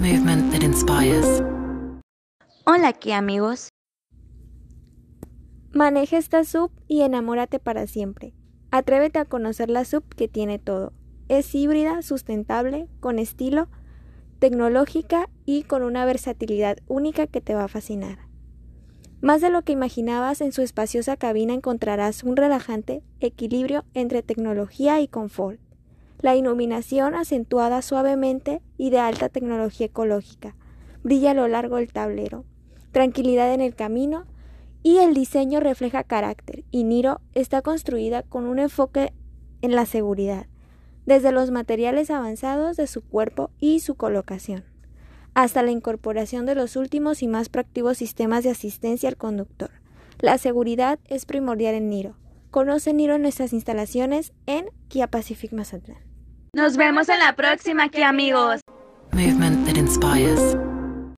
Movement that inspires. Hola aquí amigos. Maneja esta sub y enamórate para siempre. Atrévete a conocer la sub que tiene todo. Es híbrida, sustentable, con estilo, tecnológica y con una versatilidad única que te va a fascinar. Más de lo que imaginabas, en su espaciosa cabina encontrarás un relajante equilibrio entre tecnología y confort. La iluminación acentuada suavemente y de alta tecnología ecológica brilla a lo largo del tablero. Tranquilidad en el camino y el diseño refleja carácter y Niro está construida con un enfoque en la seguridad, desde los materiales avanzados de su cuerpo y su colocación hasta la incorporación de los últimos y más proactivos sistemas de asistencia al conductor. La seguridad es primordial en Niro. Conoce Niro en nuestras instalaciones en Kia Pacific Mazatlán. Nos vemos en la próxima, Kia amigos. Movement that inspires.